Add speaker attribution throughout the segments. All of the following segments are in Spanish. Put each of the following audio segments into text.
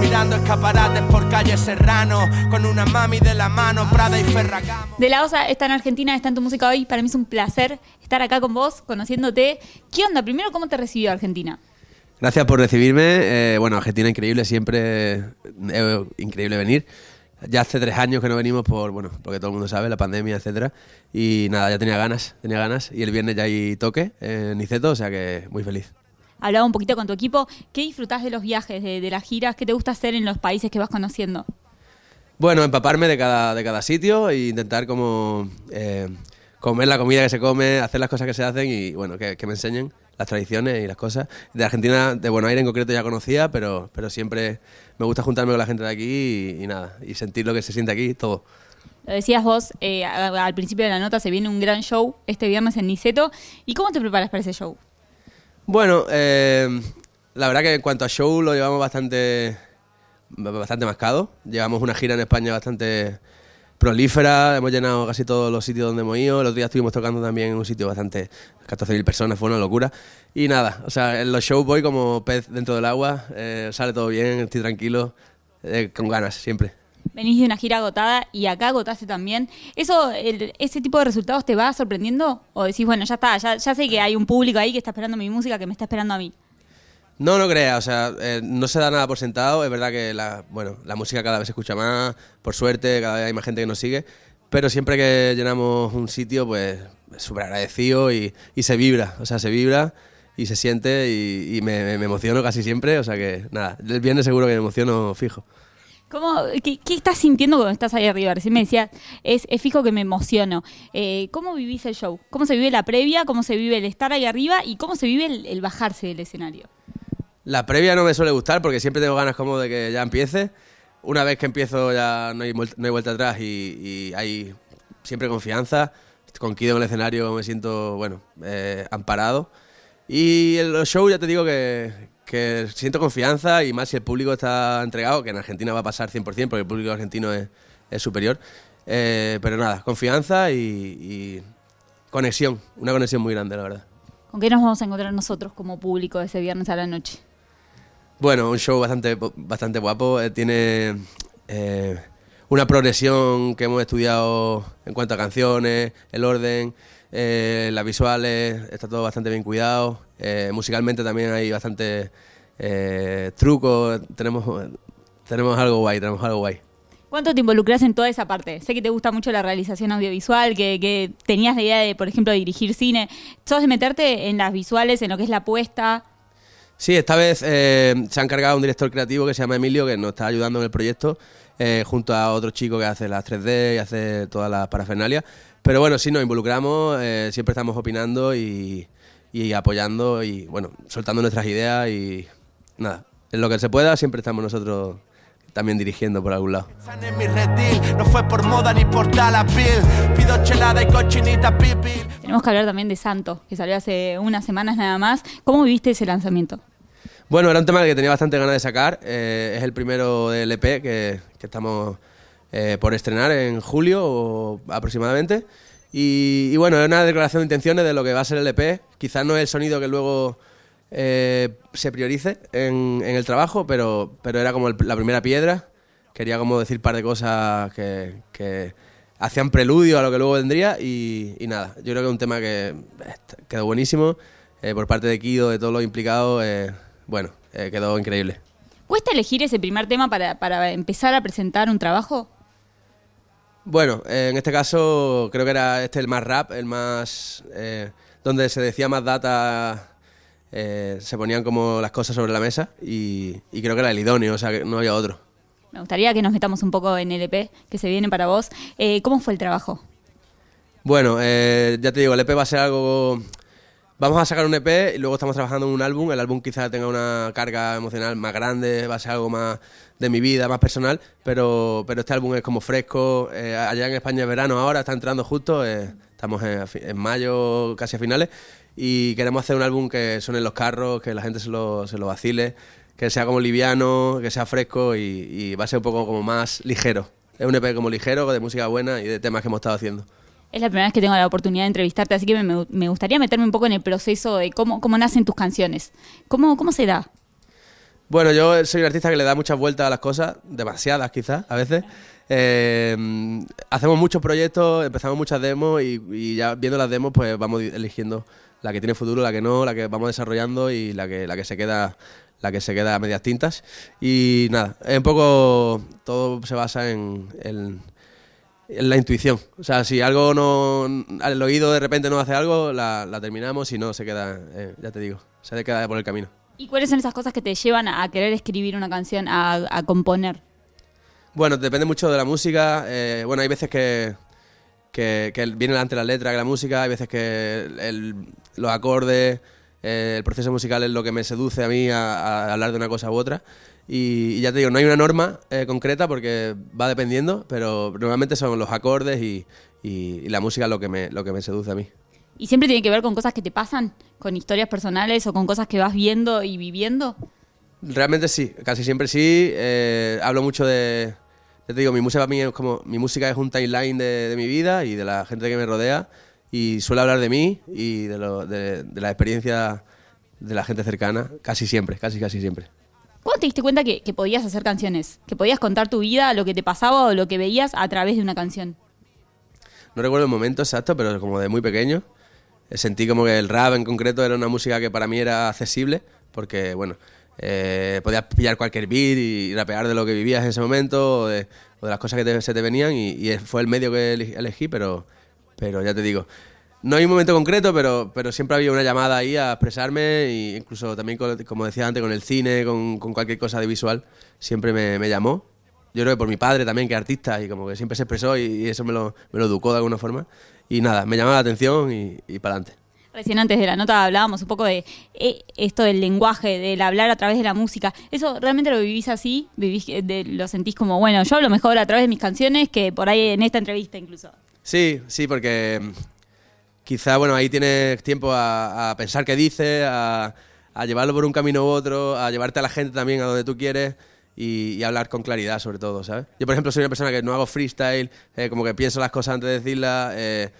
Speaker 1: Mirando escaparates por calle Serrano, con una mami de la mano, Prada y Ferragamo.
Speaker 2: De la OSA está en Argentina, está en tu música hoy. Para mí es un placer estar acá con vos, conociéndote. ¿Qué onda? Primero, ¿cómo te recibió Argentina?
Speaker 3: Gracias por recibirme. Eh, bueno, Argentina increíble, siempre eh, increíble venir. Ya hace tres años que no venimos por, bueno, porque todo el mundo sabe, la pandemia, etcétera. Y nada, ya tenía ganas, tenía ganas. Y el viernes ya hay toque en Niceto, o sea que muy feliz.
Speaker 2: Hablaba un poquito con tu equipo. ¿Qué disfrutás de los viajes, de, de las giras? ¿Qué te gusta hacer en los países que vas conociendo?
Speaker 3: Bueno, empaparme de cada, de cada sitio e intentar como eh, comer la comida que se come, hacer las cosas que se hacen y bueno, que, que me enseñen las tradiciones y las cosas. De Argentina, de Buenos Aires en concreto ya conocía, pero, pero siempre me gusta juntarme con la gente de aquí y, y nada, y sentir lo que se siente aquí, todo.
Speaker 2: Lo decías vos eh, al principio de la nota, se viene un gran show este viernes en Niceto. ¿Y cómo te preparas para ese show?
Speaker 3: Bueno, eh, la verdad que en cuanto a show lo llevamos bastante, bastante mascado. Llevamos una gira en España bastante prolífera, hemos llenado casi todos los sitios donde hemos ido. El otro día estuvimos tocando también en un sitio bastante, 14.000 personas, fue una locura. Y nada, o sea, en los shows voy como pez dentro del agua, eh, sale todo bien, estoy tranquilo, eh, con ganas siempre.
Speaker 2: Venís de una gira agotada y acá agotaste también. ¿Eso, el- ¿Ese tipo de resultados te va sorprendiendo? ¿O decís, bueno, ya está, ya, ya sé que hay un público ahí que está esperando mi música, que me está esperando a mí?
Speaker 3: No, no creas, o sea, eh, no se da nada por sentado. Es verdad que la, bueno, la música cada vez se escucha más, por suerte, cada vez hay más gente que nos sigue. Pero siempre que llenamos un sitio, pues súper agradecido y, y se vibra, o sea, se vibra y se siente y, y me, me emociono casi siempre. O sea que nada, el viernes seguro que me emociono fijo.
Speaker 2: ¿Cómo, qué, estás sintiendo cuando estás ahí arriba? Recién me decías, es, es fijo que me emociono. Eh, ¿Cómo vivís el show? ¿Cómo se vive la previa? ¿Cómo se vive el estar ahí arriba? ¿Y cómo se vive el, el bajarse del escenario?
Speaker 3: La previa no me suele gustar porque siempre tengo ganas como de que ya empiece. Una vez que empiezo ya no hay, no hay vuelta atrás y, y hay siempre confianza. Con Kido en el escenario me siento, bueno, eh, amparado. Y en los shows ya te digo que, que siento confianza y más si el público está entregado, que en Argentina va a pasar 100% porque el público argentino es, es superior. Eh, pero nada, confianza y, y conexión, una conexión muy grande, la verdad.
Speaker 2: ¿Con qué nos vamos a encontrar nosotros como público ese viernes a la noche?
Speaker 3: Bueno, un show bastante, bastante guapo. eh, tiene eh, una progresión que hemos estudiado en cuanto a canciones, el orden, eh, las visuales, está todo bastante bien cuidado. Eh, musicalmente también hay bastante eh, trucos. Tenemos, tenemos algo guay, tenemos algo guay.
Speaker 2: ¿Cuánto te involucras en toda esa parte? Sé que te gusta mucho la realización audiovisual, que, que tenías la idea de, por ejemplo, dirigir cine. ¿Sos de meterte en las visuales, en lo que es la puesta?
Speaker 3: Sí, esta vez eh, se ha encargado un director creativo que se llama Emilio, que nos está ayudando en el proyecto, eh, junto a otro chico que hace las 3D y hace todas las parafernalias. Pero bueno, sí nos involucramos, eh, siempre estamos opinando y, y apoyando y bueno, soltando nuestras ideas y nada, en lo que se pueda siempre estamos nosotros también dirigiendo por algún lado.
Speaker 1: Están en mi redil, no fue por moda ni por talapil. Pido chelada y cochinita pipi.
Speaker 2: Tenemos que hablar también de Santo, que salió hace unas semanas nada más. ¿Cómo viviste ese lanzamiento?
Speaker 3: Bueno, era un tema que tenía bastante ganas de sacar. eh, es el primero del EP que, que estamos eh, por estrenar en julio aproximadamente. Y, y bueno, es una declaración de intenciones de lo que va a ser el EP. Quizás no es el sonido que luego eh, se priorice en, en el trabajo, pero, pero era como el- la primera piedra. Quería como decir un par de cosas que, que hacían preludio a lo que luego vendría y, y nada, yo creo que es un tema que eh, quedó buenísimo eh, por parte de Kido, de todos los implicados, eh, bueno, eh, quedó increíble.
Speaker 2: ¿Cuesta elegir ese primer tema para, para empezar a presentar un trabajo?
Speaker 3: Bueno, eh, en este caso creo que era este el más rap, el más... eh, donde se decía más data, eh, se ponían como las cosas sobre la mesa y, y creo que era el idóneo, o sea que no había otro.
Speaker 2: Me gustaría que nos metamos un poco en el EP que se viene para vos. Eh, ¿Cómo fue el trabajo?
Speaker 3: Bueno, eh, ya te digo, el EP va a ser algo... Vamos a sacar un EP y luego estamos trabajando en un álbum. El álbum quizá tenga una carga emocional más grande, va a ser algo más de mi vida, más personal, pero, pero este álbum es como fresco. Eh, allá en España es verano ahora, está entrando justo, eh, estamos en, mayo, casi a finales, y queremos hacer un álbum que suene en los carros, que la gente se lo, se lo vacile, que sea como liviano, que sea fresco y, y va a ser un poco como más ligero. Es un EP como ligero, de música buena y de temas que hemos estado haciendo.
Speaker 2: Es la primera vez que tengo la oportunidad de entrevistarte, así que me, gustaría meterme un poco en el proceso de cómo, cómo nacen tus canciones. ¿Cómo, cómo se da?
Speaker 3: Bueno, yo soy un artista que le da muchas vueltas a las cosas, demasiadas quizás, a veces. Eh, hacemos muchos proyectos, empezamos muchas demos y, ya viendo las demos pues vamos eligiendo la que tiene futuro, la que no, la que vamos desarrollando y la que, la que se queda la que se queda a medias tintas. Y nada, un poco todo se basa en- en la intuición. O sea, si algo no. El oído de repente no hace algo, la, la terminamos, si no se queda, eh, ya te digo, se queda por el camino.
Speaker 2: ¿Y cuáles son esas cosas que te llevan a querer escribir una canción, a, a componer?
Speaker 3: Bueno, depende mucho de la música. eh, bueno, hay veces que, que, que viene antes la letra que la música, hay veces que el- los acordes, eh, el proceso musical es lo que me seduce a mí a, a hablar de una cosa u otra. Y, y ya te digo, no hay una norma eh, concreta porque va dependiendo, pero normalmente son los acordes y, y- y la música lo que, me, lo que me seduce a mí.
Speaker 2: ¿Y siempre tiene que ver con cosas que te pasan? ¿Con historias personales o con cosas que vas viendo y viviendo?
Speaker 3: Realmente sí, casi siempre sí. eh, hablo mucho de. Ya te digo, mi música para mí es como. Mi música es un timeline de, de mi vida y de la gente que me rodea. Y suelo hablar de mí y de, lo, de, de la experiencia de la gente cercana. Casi siempre, casi, casi siempre.
Speaker 2: ¿Cuándo te diste cuenta que, que podías hacer canciones? Que podías contar tu vida, lo que te pasaba o lo que veías a través de una canción.
Speaker 3: No recuerdo el momento exacto, pero como de muy pequeño. eh, Sentí como que el rap en concreto era una música que para mí era accesible, porque, bueno, eh, podías pillar cualquier beat y rapear de lo que vivías en ese momento, o de, o de las cosas que te- se te venían, y, y fue el medio que elegí, pero, pero ya te digo. No hay un momento concreto, pero, pero siempre había una llamada ahí a expresarme, e incluso también, con- como decía antes, con el cine, con, con cualquier cosa de visual, siempre me, me llamó. Yo creo que por mi padre también, que es artista, y como que siempre se expresó y, y eso me lo, me lo educó de alguna forma. Y nada, me llamaba la atención y, y para adelante.
Speaker 2: Recién antes de la nota hablábamos un poco de eh, esto del lenguaje, del hablar a través de la música. ¿Eso realmente lo vivís así? ¿Vivís, de- ¿Lo sentís como, bueno, yo hablo mejor a través de mis canciones que por ahí en esta entrevista incluso?
Speaker 3: Sí, sí, porque mm, quizá, bueno, ahí tienes tiempo a, pensar qué dices, a, a llevarlo por un camino u otro, a llevarte a la gente también a donde tú quieres y, hablar con claridad sobre todo, ¿sabes? Yo, por ejemplo, soy una persona que no hago freestyle, eh, como que pienso las cosas antes de decirlas. eh,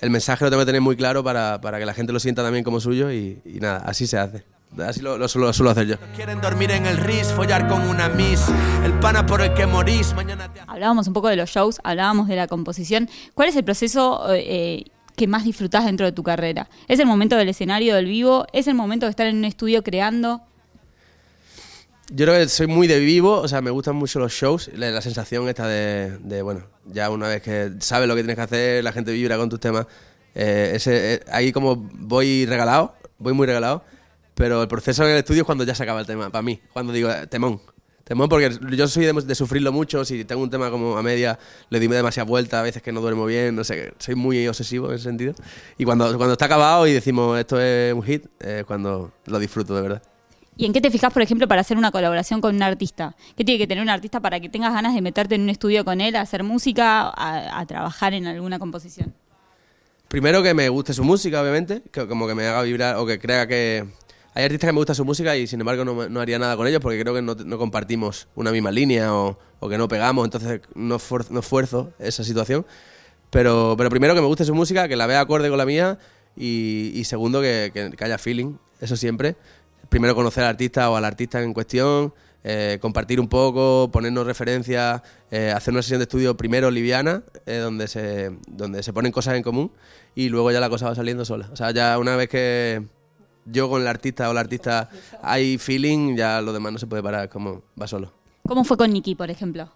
Speaker 3: el mensaje lo tengo que tener muy claro para, para que la gente lo sienta también como suyo y, y nada, así se hace. Así lo, lo suelo, lo suelo hacer yo.
Speaker 1: Quieren dormir en el RIS, follar con una miss. El pana por el que morís, mañana te
Speaker 2: Hablábamos un poco de los shows, hablábamos de la composición. ¿Cuál es el proceso eh, que más disfrutás dentro de tu carrera? ¿Es el momento del escenario, del vivo? ¿Es el momento de estar en un estudio creando?
Speaker 3: Yo creo que soy muy de vivo, o sea, me gustan mucho los shows, la, la sensación esta de, de, bueno, ya una vez que sabes lo que tienes que hacer, la gente vibra con tus temas, eh, ese, eh, ahí como voy regalado, voy muy regalado, pero el proceso en el estudio es cuando ya se acaba el tema, para mí, cuando digo, eh, temón, temón porque yo soy de, de sufrirlo mucho, si tengo un tema como a media, le doy demasiadas vueltas, a veces que no duermo bien, no sé, soy muy obsesivo en ese sentido, y cuando, cuando está acabado y decimos esto es un hit, es cuando lo disfruto de verdad.
Speaker 2: ¿Y en qué te fijas, por ejemplo, para hacer una colaboración con un artista? ¿Qué tiene que tener un artista para que tengas ganas de meterte en un estudio con él, a hacer música, a, a trabajar en alguna composición?
Speaker 3: Primero que me guste su música, obviamente, que como que me haga vibrar o que crea que... Hay artistas que me gusta su música y sin embargo no, no haría nada con ellos porque creo que no, no compartimos una misma línea o, o que no pegamos, entonces no, no esfuerzo esa situación. Pero, pero primero que me guste su música, que la vea acorde con la mía y, segundo que, que- que haya feeling, eso siempre. Primero conocer al artista o al artista en cuestión, eh, compartir un poco, ponernos referencias, eh, hacer una sesión de estudio primero liviana, eh, donde, se, donde se ponen cosas en común y luego ya la cosa va saliendo sola. O sea, ya una vez que yo con el artista o la artista hay feeling, ya lo demás no se puede parar, como va solo.
Speaker 2: ¿Cómo fue con Nicky, por ejemplo?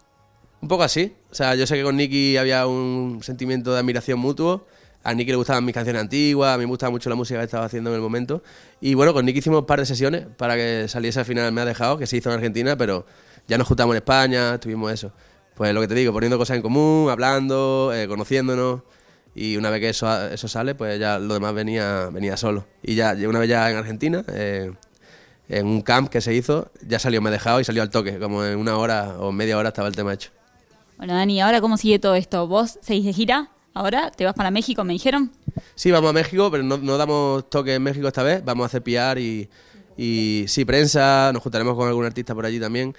Speaker 3: Un poco así. O sea, yo sé que con Nicky había un sentimiento de admiración mutuo. A Nicky le gustaban mis canciones antiguas, a mí me gustaba mucho la música que estaba haciendo en el momento. Y bueno, con Nicky hicimos un par de sesiones para que saliese al final Me ha dejado, que se hizo en Argentina, pero ya nos juntamos en España, tuvimos eso. Pues lo que te digo, poniendo cosas en común, hablando, eh, conociéndonos. Y una vez que eso, eso sale, pues ya lo demás venía, venía solo. Y ya, una vez ya en Argentina, eh, en un camp que se hizo, ya salió Me ha dejado y salió al toque. Como en una hora o media hora estaba el tema hecho.
Speaker 2: Bueno, Dani, ¿ahora cómo sigue todo esto? ¿Vos seguís de gira? ¿Ahora? ¿Te vas para México, me dijeron?
Speaker 3: Sí, vamos a México, pero no, no damos toque en México esta vez. Vamos a hacer PR y, y sí, prensa. Nos juntaremos con algún artista por allí también.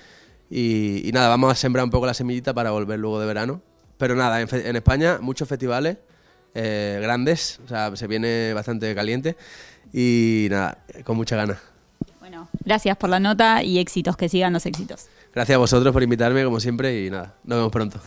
Speaker 3: Y, y nada, vamos a sembrar un poco la semillita para volver luego de verano. Pero nada, en, en España muchos festivales eh, grandes, o sea, se viene bastante caliente y nada, con mucha gana.
Speaker 2: Bueno, gracias por la nota y éxitos, que sigan los éxitos.
Speaker 3: Gracias a vosotros por invitarme, como siempre, y nada, nos vemos pronto.